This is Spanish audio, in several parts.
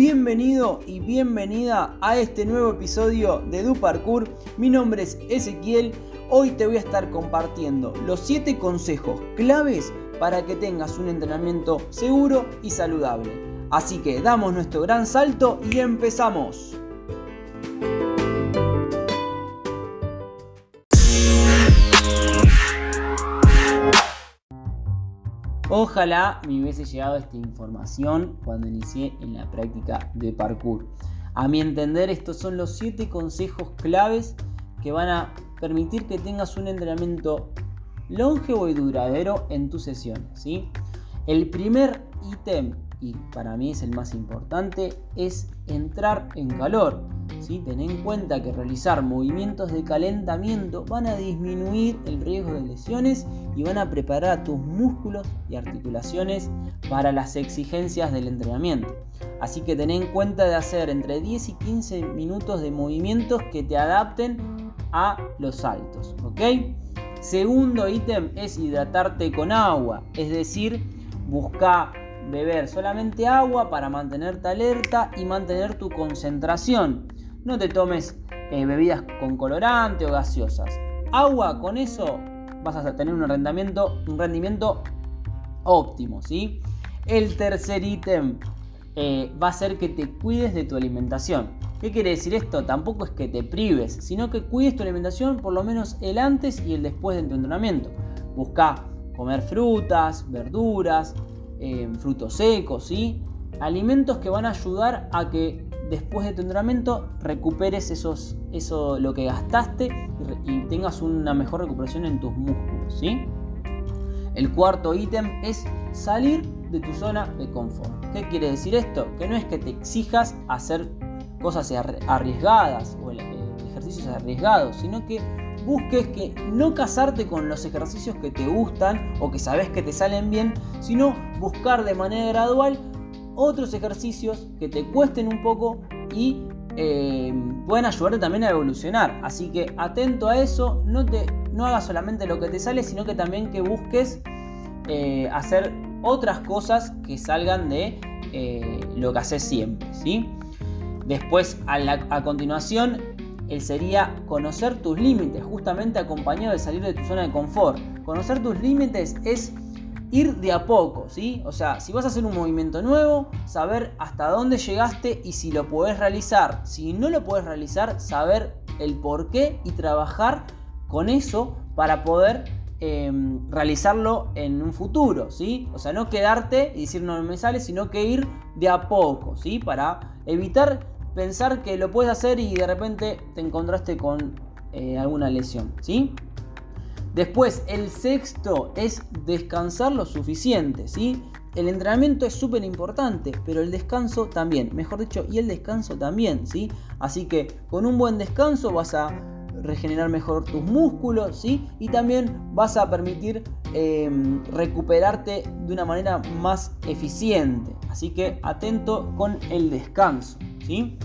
Bienvenido y bienvenida a este nuevo episodio de Du Parkour. Mi nombre es Ezequiel. Hoy te voy a estar compartiendo los 7 consejos claves para que tengas un entrenamiento seguro y saludable. Así que damos nuestro gran salto y empezamos. Ojalá me hubiese llegado esta información cuando inicié en la práctica de parkour. A mi entender, estos son los 7 consejos claves que van a permitir que tengas un entrenamiento longevo y duradero en tus sesiones. ¿sí? El primer ítem, y para mí es el más importante, es entrar en calor. ¿Sí? Ten en cuenta que realizar movimientos de calentamiento van a disminuir el riesgo de lesiones y van a preparar a tus músculos y articulaciones para las exigencias del entrenamiento. Así que ten en cuenta de hacer entre 10 y 15 minutos de movimientos que te adapten a los saltos. ¿ok? Segundo ítem es hidratarte con agua, es decir, busca beber solamente agua para mantenerte alerta y mantener tu concentración. No te tomes eh, bebidas con colorante o gaseosas. Agua, con eso vas a tener un rendimiento, óptimo, ¿sí? El tercer ítem eh, va a ser que te cuides de tu alimentación. ¿Qué quiere decir esto? Tampoco es que te prives, sino que cuides tu alimentación por lo menos el antes y el después de tu entrenamiento. Busca comer frutas, verduras, eh, frutos secos, ¿sí? Alimentos que van a ayudar a que después de tu entrenamiento recuperes esos, eso, lo que gastaste y, y tengas una mejor recuperación en tus músculos, ¿sí? El cuarto ítem es salir de tu zona de confort. ¿Qué quiere decir esto? Que no es que te exijas hacer cosas arriesgadas o ejercicios arriesgados, sino que busques que no casarte con los ejercicios que te gustan o que sabes que te salen bien, sino buscar de manera gradual otros ejercicios que te cuesten un poco y eh, pueden ayudarte también a evolucionar. Así que atento a eso, no, te, no hagas solamente lo que te sale, sino que también que busques eh, hacer otras cosas que salgan de eh, lo que haces siempre. ¿sí? Después, a, continuación, él sería conocer tus límites, justamente acompañado de salir de tu zona de confort. Conocer tus límites es ir de a poco, ¿sí? O sea, si vas a hacer un movimiento nuevo, saber hasta dónde llegaste y si lo puedes realizar. Si no lo puedes realizar, saber el por qué y trabajar con eso para poder em, realizarlo en un futuro, ¿sí? O sea, no quedarte y decir no me sale, sino que ir de a poco, ¿sí? Para evitar pensar que lo puedes hacer y de repente te encontraste con eh, alguna lesión, ¿sí? Después, el sexto es descansar lo suficiente, ¿sí? El entrenamiento es súper importante, pero el descanso también, mejor dicho, y el descanso también, ¿sí? Así que con un buen descanso vas a regenerar mejor tus músculos, ¿sí? Y también vas a permitir em, recuperarte de una manera más eficiente. Así que atento con el descanso, ¿sí?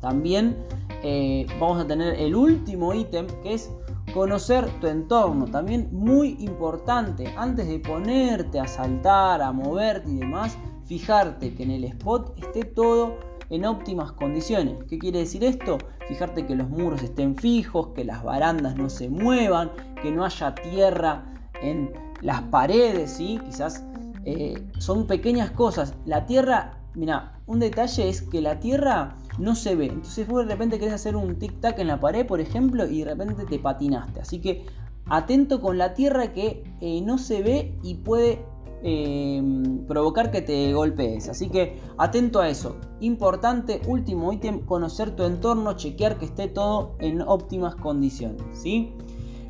También eh, vamos a tener el último ítem que es conocer tu entorno, también muy importante, antes de ponerte a saltar, a moverte y demás, fijarte que en el spot esté todo en óptimas condiciones. ¿Qué quiere decir esto? Fijarte que los muros estén fijos, que las barandas no se muevan, que no haya tierra en las paredes, ¿sí? Quizás eh, son pequeñas cosas. La tierra, mira, un detalle es que la tierra no se ve. Entonces vos de repente querés hacer un tic-tac en la pared, por ejemplo, y de repente te patinaste. Así que atento con la tierra que eh, no se ve y puede Em, provocar que te golpees. Así que atento a eso. Importante, último ítem, conocer tu entorno, chequear que esté todo en óptimas condiciones. ¿sí?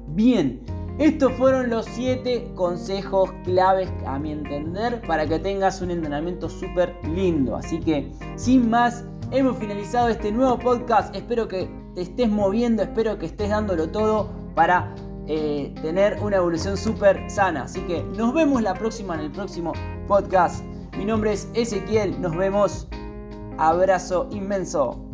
Bien, estos fueron los 7 consejos claves a mi entender para que tengas un entrenamiento súper lindo. Así que, sin más, hemos finalizado este nuevo podcast. Espero que te estés moviendo, espero que estés dándolo todo para eh, tener una evolución súper sana. Así que nos vemos la próxima en el próximo podcast. Mi nombre es Ezequiel, nos vemos. Abrazo inmenso.